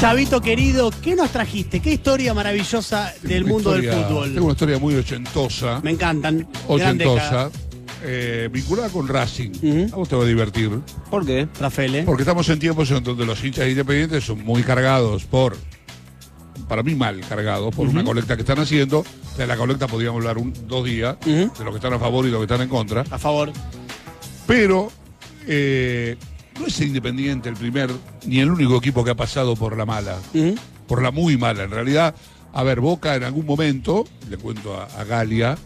Chavito querido, ¿qué nos trajiste? ¿Qué historia maravillosa del mundo historia- del Tengo fútbol? una historia muy ochentosa. Me encantan. Ochentosa. eh, vinculada con Racing. Ujú. A vos te va a divertir. ¿Por qué? Rafael, ¿eh? Porque estamos en tiempos en donde los hinchas independientes son muy cargados por. Para mí mal cargados por una colecta que están haciendo. De la colecta podríamos hablar un- dos días, de los que están a favor y los que están en contra. A favor. Pero eh, no es Independiente el primer ni el único equipo que ha pasado por la mala. Por la muy mala. En realidad, a ver, Boca en algún momento, le cuento a, a Galia,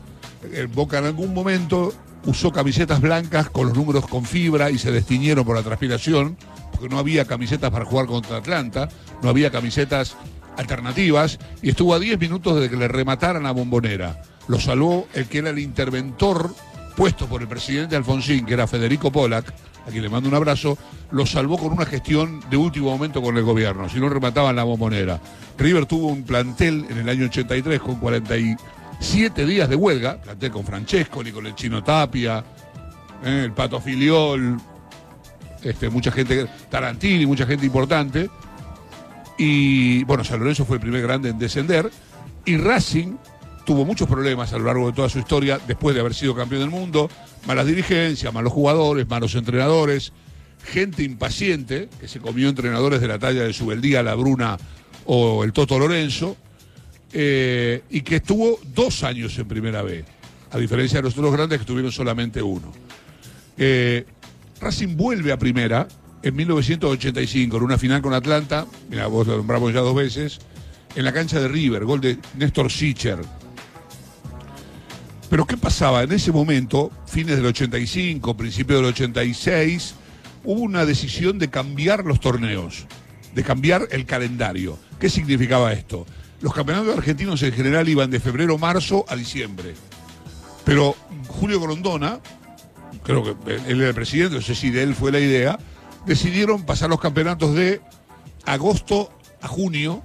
eh, Boca en algún momento usó camisetas blancas con los números con fibra y se destiñeron por la transpiración, porque no había camisetas para jugar contra Atlanta, no había camisetas alternativas, y estuvo a 10 minutos de que le remataran a Bombonera. Lo salvó el que era el interventor puesto por el presidente Alfonsín, que era Federico Pollack, a quien le mando un abrazo, lo salvó con una gestión de último momento con el gobierno, si no remataban la bombonera. River tuvo un plantel en el año 83 con 47 días de huelga, plantel con Francesco, con el Chino Tapia, eh, el Pato Filiol, este, mucha gente, Tarantini, mucha gente importante. Y bueno, San Lorenzo fue el primer grande en descender. Y Racing tuvo muchos problemas a lo largo de toda su historia, después de haber sido campeón del mundo. Malas dirigencias, malos jugadores, malos entrenadores, gente impaciente, que se comió entrenadores de la talla de Subeldía, La Bruna o el Toto Lorenzo, eh, y que estuvo dos años en primera B, a diferencia de los otros grandes que tuvieron solamente uno. Eh, Racing vuelve a primera en 1985 en una final con Atlanta, mira, vos lo nombramos ya dos veces, en la cancha de River, gol de Néstor Sicher. Pero ¿qué pasaba? En ese momento, fines del 85, principio del 86, hubo una decisión de cambiar los torneos, de cambiar el calendario. ¿Qué significaba esto? Los campeonatos argentinos en general iban de febrero, marzo a diciembre. Pero Julio Grondona, creo que él era el presidente, no sé si de él fue la idea, decidieron pasar los campeonatos de agosto a junio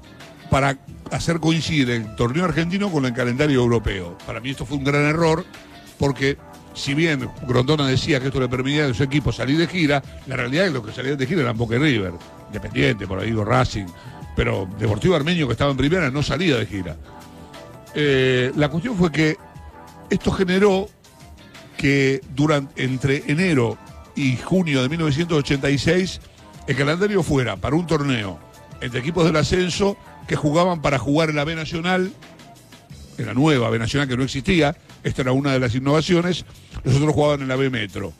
para hacer coincidir el torneo argentino con el calendario europeo. Para mí esto fue un gran error porque si bien Grondona decía que esto le permitía a su equipo salir de gira, la realidad es que los que salían de gira eran Boca y River, Independiente, por ahí digo Racing, pero Deportivo Armenio que estaba en primera no salía de gira. Eh, la cuestión fue que esto generó que durante entre enero y junio de 1986 el calendario fuera para un torneo entre equipos del ascenso que jugaban para jugar en la B Nacional, en la nueva B Nacional que no existía, esta era una de las innovaciones, los otros jugaban en la B Metro.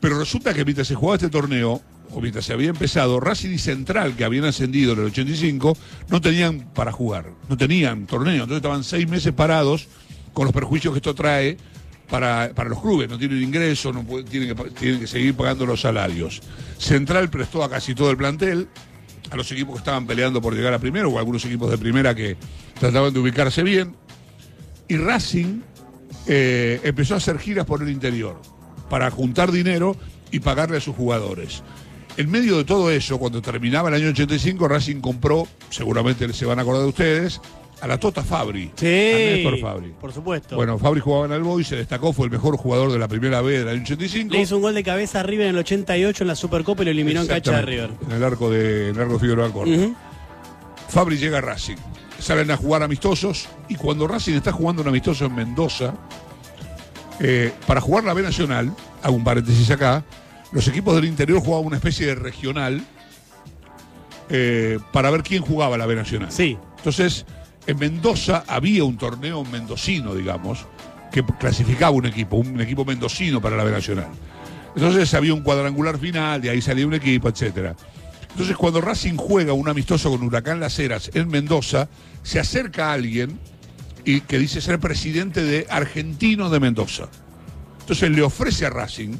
Pero resulta que mientras se jugaba este torneo, o mientras se había empezado, Racing y Central, que habían ascendido en el 85, no tenían para jugar, no tenían torneo, entonces estaban seis meses parados con los perjuicios que esto trae para, para los clubes, no tienen ingreso, no tienen que seguir pagando los salarios. Central prestó a casi todo el plantel, a los equipos que estaban peleando por llegar a primero, o algunos equipos de primera que trataban de ubicarse bien, y Racing eh, empezó a hacer giras por el interior para juntar dinero y pagarle a sus jugadores. En medio de todo eso, cuando terminaba el año 85, Racing compró, seguramente se van a acordar de ustedes, a la Tota Fabri. A Sí. Néstor Fabri. Por supuesto. Bueno, Fabri jugaba en el Boy, se destacó, fue el mejor jugador de la primera B del año 85. Le hizo un gol de cabeza a River en el 88 en la Supercopa y lo eliminó en cancha de River. En el arco de, en el arco de Figueroa. Ujú. Fabri llega a Racing. Salen a jugar amistosos y cuando Racing está jugando un amistoso en Mendoza, eh, para jugar la B Nacional, hago un paréntesis acá, los equipos del interior jugaban una especie de regional eh, para ver quién jugaba la B Nacional. Sí. Entonces, en Mendoza había un torneo mendocino, digamos, que clasificaba un equipo, un equipo mendocino para la B Nacional. Entonces había un cuadrangular final, de ahí salía un equipo, etcétera. Entonces, cuando Racing juega un amistoso con Huracán Las Heras en Mendoza, se acerca a alguien y que dice ser presidente de Argentino de Mendoza. Entonces le ofrece a Racing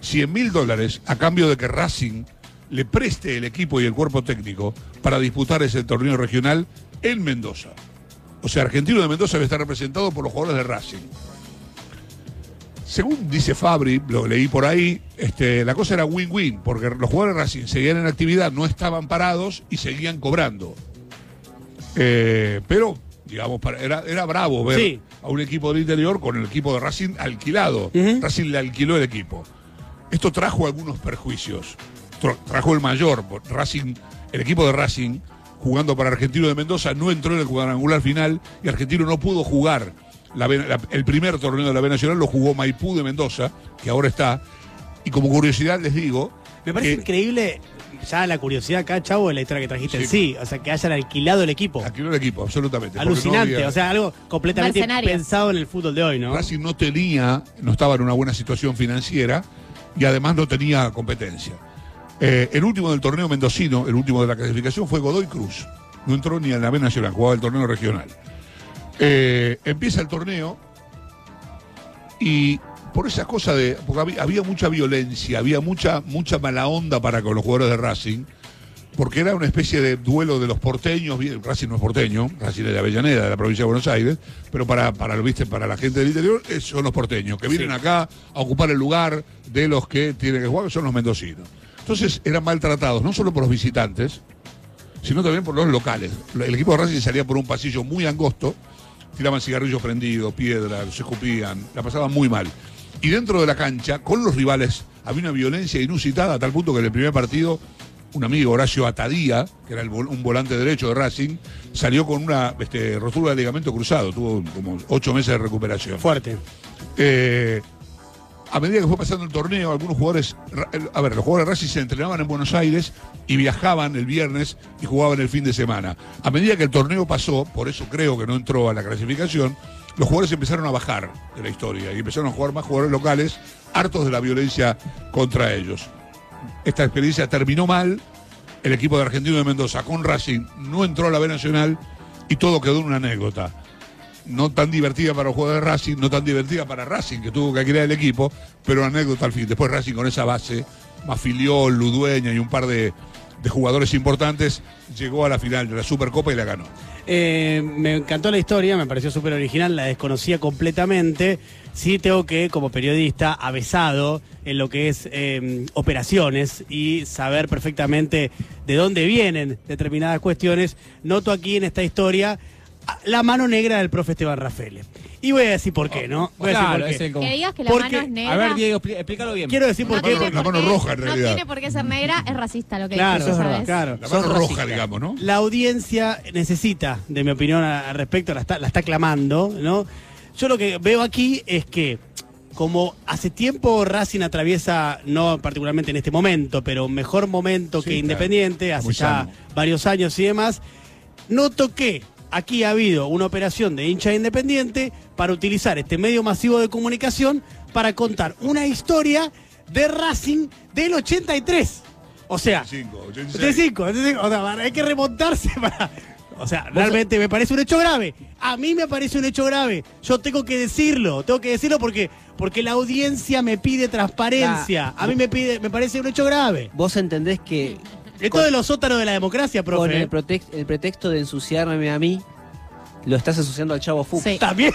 100 mil dólares a cambio de que Racing le preste el equipo y el cuerpo técnico para disputar ese torneo regional en Mendoza. O sea, Argentino de Mendoza debe estar representado por los jugadores de Racing. Según dice Fabri, lo leí por ahí, este, la cosa era win-win, porque los jugadores de Racing seguían en actividad, no estaban parados y seguían cobrando. Eh, pero, digamos, era, era bravo ver Sí. a un equipo del interior con el equipo de Racing alquilado. Racing le alquiló el equipo. Esto trajo algunos perjuicios. Tra- Trajo el mayor. Racing, el equipo de Racing jugando para Argentino de Mendoza, no entró en el cuadrangular final y Argentino no pudo jugar la B- la- el primer torneo de la B Nacional, lo jugó Maipú de Mendoza, que ahora está. Y como curiosidad les digo, Me parece que increíble, ya la curiosidad acá, Chavo, de la historia que trajiste en sí. O sea, que hayan alquilado el equipo. alquiló el equipo, absolutamente. no Alucinante, había- o sea, algo completamente Mercenario. pensado en el fútbol de hoy, ¿no? Racing no tenía, no estaba en una buena situación financiera y además no tenía competencia. Eh, el último del torneo mendocino, el último de la clasificación, fue Godoy Cruz. No entró ni a la B Nacional, jugaba el torneo regional. Eh, empieza el torneo y por esa cosa de. Porque había, había mucha violencia, había mucha, mucha mala onda para con los jugadores de Racing, porque era una especie de duelo de los porteños. Racing no es porteño, Racing es de Avellaneda, de la provincia de Buenos Aires, pero para, para, ¿viste? para la gente del interior eh, son los porteños, que vienen Sí. acá a ocupar el lugar de los que tienen que jugar, que son los mendocinos. Entonces eran maltratados, no solo por los visitantes, sino también por los locales. El equipo de Racing salía por un pasillo muy angosto, tiraban cigarrillos prendidos, piedras, se escupían, la pasaban muy mal. Y dentro de la cancha, con los rivales, había una violencia inusitada a tal punto que en el primer partido, un amigo, Horacio Atadía, que era el un volante derecho de Racing, salió con una este, rotura de ligamento cruzado, tuvo como ocho meses de recuperación. Fuerte. Eh, a medida que fue pasando el torneo, algunos jugadores, a ver, los jugadores Racing se entrenaban en Buenos Aires y viajaban el viernes y jugaban el fin de semana. A medida que el torneo pasó, por eso creo que no entró a la clasificación, los jugadores empezaron a bajar de la historia y empezaron a jugar más jugadores locales, hartos de la violencia contra ellos. Esta experiencia terminó mal, el equipo de Argentino de Mendoza con Racing no entró a la B Nacional y todo quedó en una anécdota no tan divertida para los jugadores de Racing, no tan divertida para Racing, que tuvo que crear el equipo, pero anécdota al fin. Después Racing con esa base, más Filiol, Ludueña y un par de, jugadores importantes, llegó a la final de la Supercopa y la ganó. Eh, me encantó la historia, me pareció súper original, la desconocía completamente. Sí tengo que, como periodista, avesado en lo que es eh, operaciones y saber perfectamente de dónde vienen determinadas cuestiones, noto aquí en esta historia la mano negra del profe Esteban Rafael. Y voy a decir por qué, ¿no? Voy a decir Claro, por qué. es el como- Que digas que la Porque- mano es negra. A ver, Diego, expli- explícalo bien. Quiero decir por no qué. tiene La por mano qué- roja, en realidad. No tiene por qué ser negra, es racista lo que Claro, dices, claro. La Sos mano roja, racista. digamos, ¿no? La audiencia necesita, de mi opinión a- al respecto, la está, la está clamando, ¿no? Yo lo que veo aquí es que, como hace tiempo Racing atraviesa, no particularmente en este momento, pero un mejor momento Sí, que claro. Independiente, hace Muy ya sano. varios años y demás, noto que aquí ha habido una operación de hincha de Independiente para utilizar este medio masivo de comunicación para contar una historia de Racing del 83. O sea, 85, 86. 85, 85, o sea, hay que remontarse para... O sea, realmente me parece un hecho grave. A mí me parece un hecho grave. Yo tengo que decirlo, tengo que decirlo porque porque la audiencia me pide transparencia. A mí me pide me parece un hecho grave. Vos entendés que Esto de los sótanos de la democracia, con profe. el, protex- el pretexto de ensuciarme a mí, lo estás ensuciando al chavo Fuchs. Sí. También.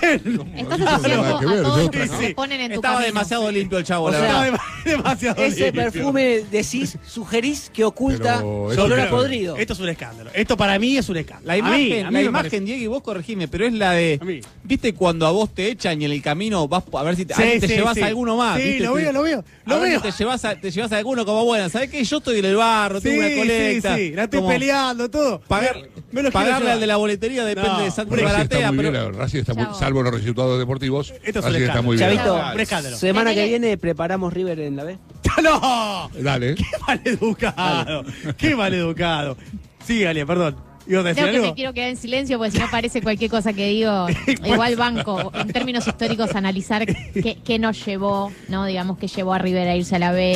Estás que a ver, todos los que se ¿no? ponen en tu Estaba camino. demasiado limpio el chavo, O la sea, verdad. Demasiado Ese limpio. perfume decís, sugerís que oculta Pero eso olor a podrido. Esto es un escándalo. Esto para mí es un escándalo. La A imagen, mí, a mí la me imagen. Diego, y vos corregime, pero es la de. A mí. ¿Viste cuando a vos te echan y en el camino vas a ver si te, Sí, ahí te sí, llevas sí. a alguno más? Sí, ¿viste? lo Te- veo, lo veo. a Lo ver si veo. Te llevas, a, te llevas a alguno como bueno. ¿Sabés qué? Yo estoy en el barro, tengo una colecta. sí, sí. La estoy como peleando, todo. Pagar, Me lo quiero pagarle llevar. al de la boletería depende No, de Santo Racing está Galatea, muy pero. bien, Racing está muy, Chavo. salvo los resultados deportivos, Esto es un Racing está escándalo. muy bien. Chavito, Claro. Un escándalo. semana que viene preparamos River en la B. ¡No! Dale. ¡Qué maleducado! ¡Qué maleducado! Sí, Galia, perdón. ¿Ibas a decir Creo que algo? me quiero quedar en silencio porque si no parece cualquier cosa que digo. Igual banco, en términos históricos, analizar qué, qué nos llevó, ¿no? Digamos, que llevó a River a irse a la B.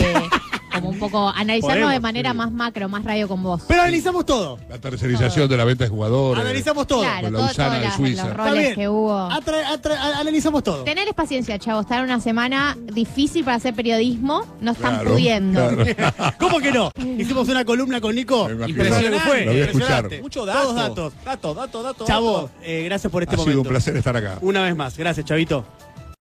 Como un poco analizarlo Podemos, de manera sí. más macro, más radio con vos. Pero analizamos todo. La tercerización de la venta de jugadores. Analizamos todo. Claro, con la todo- Usana todos de las- Suiza. los roles bien. que hubo. Atra- atra- a- analizamos todo. Tenerles paciencia, chavo. Estar en una semana difícil para hacer periodismo. No están Claro, pudiendo. claro. ¿Cómo que no? Hicimos una columna con Nico. ¿Sabes lo que fue? Lo voy a escuchar. Impresionante. Mucho dato. Todos datos. Datos, datos, datos. Chavo, eh, gracias por este Ha sido momento. un placer estar acá. Una vez más. Gracias, Chavito.